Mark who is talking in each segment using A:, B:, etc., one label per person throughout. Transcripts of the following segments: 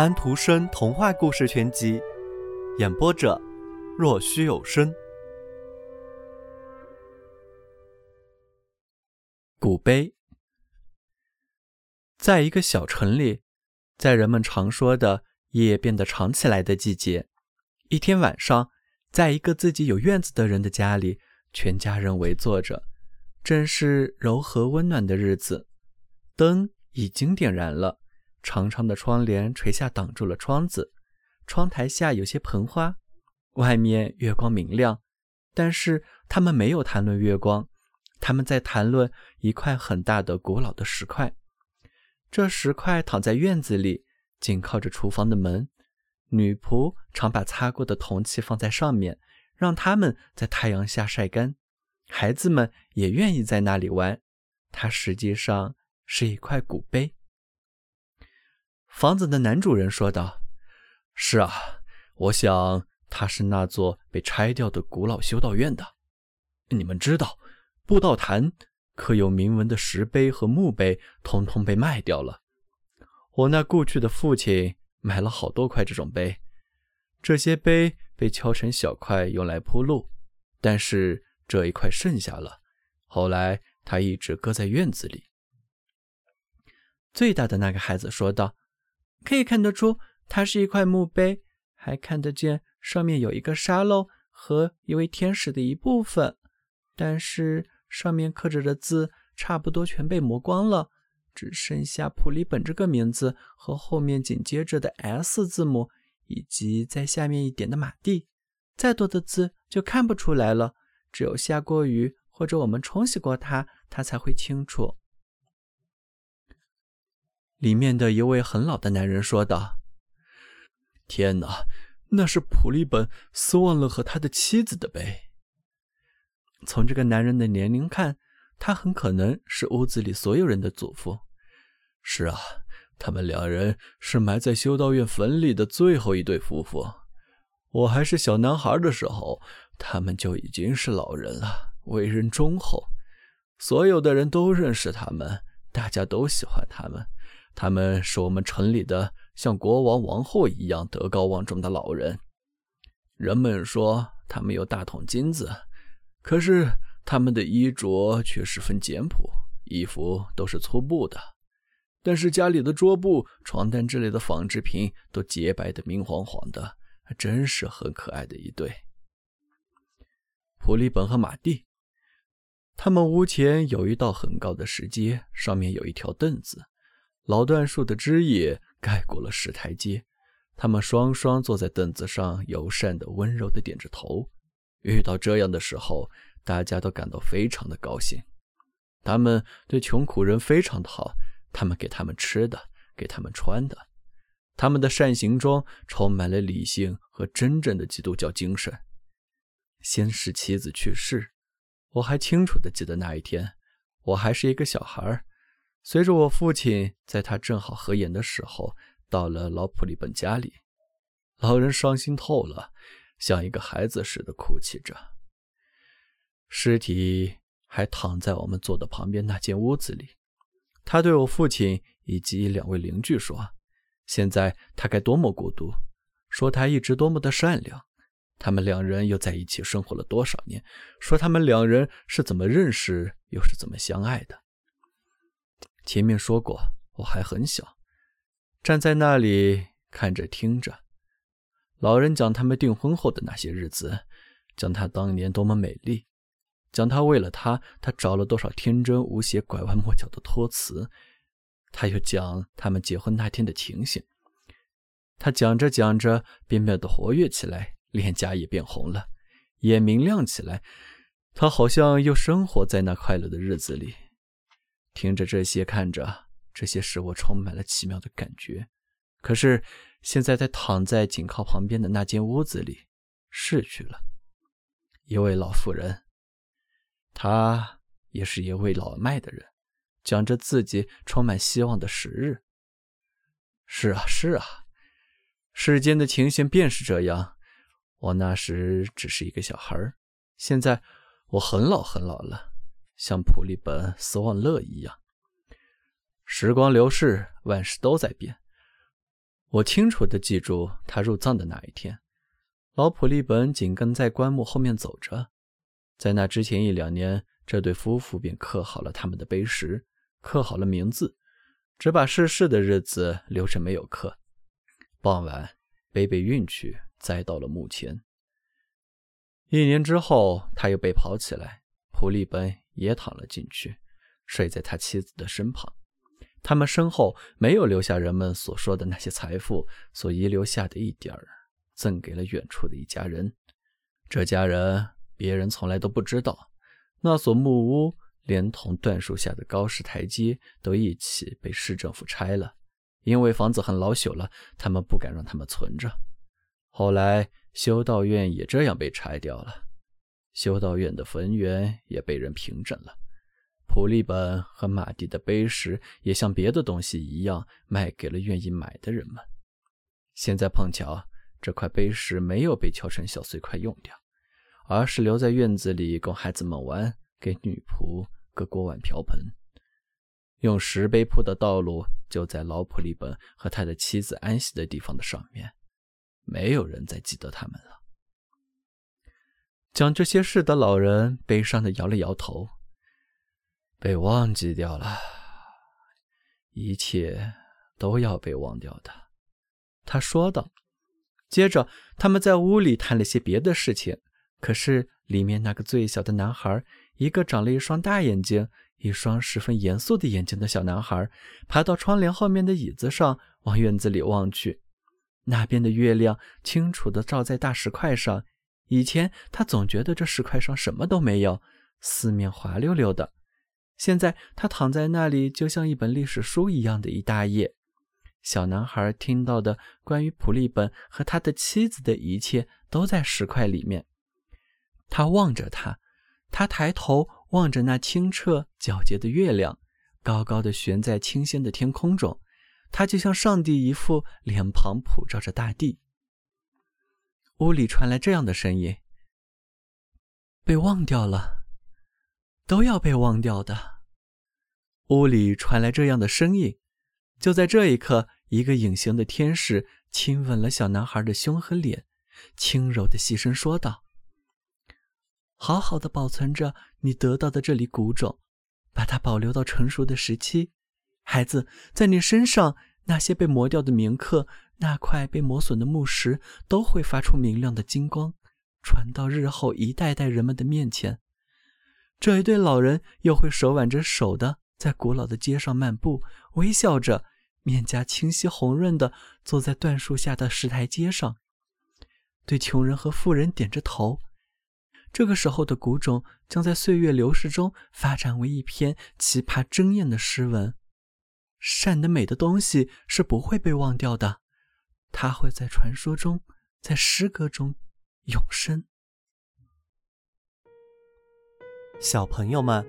A: 安徒生童话故事全集，演播者：若虚有声。古碑，在一个小城里，在人们常说的夜变得长起来的季节，一天晚上，在一个自己有院子的人的家里，全家人围坐着，正是柔和温暖的日子，灯已经点燃了。长长的窗帘垂下，挡住了窗子。窗台下有些盆花，外面月光明亮。但是他们没有谈论月光，他们在谈论一块很大的古老的石块。这石块躺在院子里，紧靠着厨房的门。女仆常把擦过的铜器放在上面，让它们在太阳下晒干。孩子们也愿意在那里玩。它实际上是一块古碑。房子的男主人说道：“是啊，我想他是那座被拆掉的古老修道院的。你们知道，布道坛刻有铭文的石碑和墓碑通通被卖掉了。我那故去的父亲买了好多块这种碑，这些碑被敲成小块用来铺路，但是这一块剩下了。后来他一直搁在院子里。”最大的那个孩子说道。可以看得出，它是一块墓碑，还看得见上面有一个沙漏和一位天使的一部分，但是上面刻着的字差不多全被磨光了，只剩下普利本这个名字和后面紧接着的 S 字母，以及在下面一点的马蒂。再多的字就看不出来了，只有下过雨或者我们冲洗过它，它才会清楚。里面的一位很老的男人说道：“天哪，那是普利本斯旺勒和他的妻子的碑。从这个男人的年龄看，他很可能是屋子里所有人的祖父。是啊，他们两人是埋在修道院坟里的最后一对夫妇。我还是小男孩的时候，他们就已经是老人了，为人忠厚，所有的人都认识他们，大家都喜欢他们。”他们是我们城里的像国王、王后一样德高望重的老人。人们说他们有大桶金子，可是他们的衣着却十分简朴，衣服都是粗布的。但是家里的桌布、床单之类的纺织品都洁白的、明晃晃的，还真是很可爱的一对。普利本和马蒂，他们屋前有一道很高的石阶，上面有一条凳子。老椴树的枝叶盖过了石台阶，他们双双坐在凳子上，友善的、温柔的点着头。遇到这样的时候，大家都感到非常的高兴。他们对穷苦人非常的好，他们给他们吃的，给他们穿的。他们的善行中充满了理性和真正的基督教精神。先是妻子去世，我还清楚的记得那一天，我还是一个小孩儿随着我父亲在他正好合眼的时候，到了老普利本家里，老人伤心透了，像一个孩子似的哭泣着。尸体还躺在我们坐的旁边那间屋子里。他对我父亲以及两位邻居说：“现在他该多么孤独，说他一直多么的善良。他们两人又在一起生活了多少年，说他们两人是怎么认识，又是怎么相爱的。”前面说过，我还很小，站在那里看着听着，老人讲他们订婚后的那些日子，讲他当年多么美丽，讲他为了他，他找了多少天真无邪、拐弯抹角的托词，他又讲他们结婚那天的情形。他讲着讲着，便变得活跃起来，脸颊也变红了，眼明亮起来，他好像又生活在那快乐的日子里。听着这些，看着这些，使我充满了奇妙的感觉。可是现在，他躺在紧靠旁边的那间屋子里，逝去了。一位老妇人，她也是一位老迈的人，讲着自己充满希望的时日。是啊，是啊，世间的情形便是这样。我那时只是一个小孩现在我很老很老了。像普利本斯旺勒一样，时光流逝，万事都在变。我清楚地记住他入葬的那一天，老普利本紧跟在棺木后面走着。在那之前一两年，这对夫妇便刻好了他们的碑石，刻好了名字，只把逝世的日子留着没有刻。傍晚，碑被运去，栽到了墓前。一年之后，他又被刨起来，普利本也躺了进去，睡在他妻子的身旁。他们身后没有留下人们所说的那些财富，所遗留下的一点儿，赠给了远处的一家人。这家人别人从来都不知道，那所木屋连同椴树下的高石台阶都一起被市政府拆了，因为房子很老朽了，他们不敢让他们存着。后来修道院也这样被拆掉了，修道院的坟园也被人平整了。普利本和马蒂的碑石也像别的东西一样卖给了愿意买的人们。现在碰巧这块碑石没有被敲成小碎块用掉，而是留在院子里供孩子们玩，给女仆搁锅碗瓢盆。用石碑铺的道路就在老普利本和他的妻子安息的地方的上面。没有人再记得他们了。讲这些事的老人悲伤的摇了摇头。被忘记掉了，一切都要被忘掉的，他说道。接着，他们在屋里谈了些别的事情。可是，里面那个最小的男孩，一个长了一双大眼睛、一双十分严肃的眼睛的小男孩，爬到窗帘后面的椅子上，往院子里望去。那边的月亮清楚地照在大石块上。以前，他总觉得这石块上什么都没有，四面滑溜溜的。现在他躺在那里，就像一本历史书一样的一大页。小男孩听到的关于普利本和他的妻子的一切，都在石块里面。他望着他，他抬头望着那清澈皎洁的月亮，高高的悬在清鲜的天空中。他就像上帝一副脸庞，普照着大地。屋里传来这样的声音：“被忘掉了。”都要被忘掉的。屋里传来这样的声音。就在这一刻，一个隐形的天使亲吻了小男孩的胸和脸，轻柔的细声说道：“好好的保存着你得到的这粒古种，把它保留到成熟的时期。孩子，在你身上那些被磨掉的铭刻，那块被磨损的木石，都会发出明亮的金光，传到日后一代代人们的面前。”这一对老人又会手挽着手的在古老的街上漫步，微笑着，面颊清晰红润的坐在椴树下的石台阶上，对穷人和富人点着头。这个时候的古种将在岁月流逝中发展为一篇奇葩争艳的诗文。善的美的东西是不会被忘掉的，他会在传说中，在诗歌中永生。
B: 小朋友们，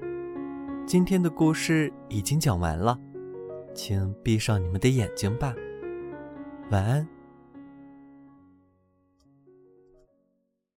B: 今天的故事已经讲完了，请闭上你们的眼睛吧，晚安。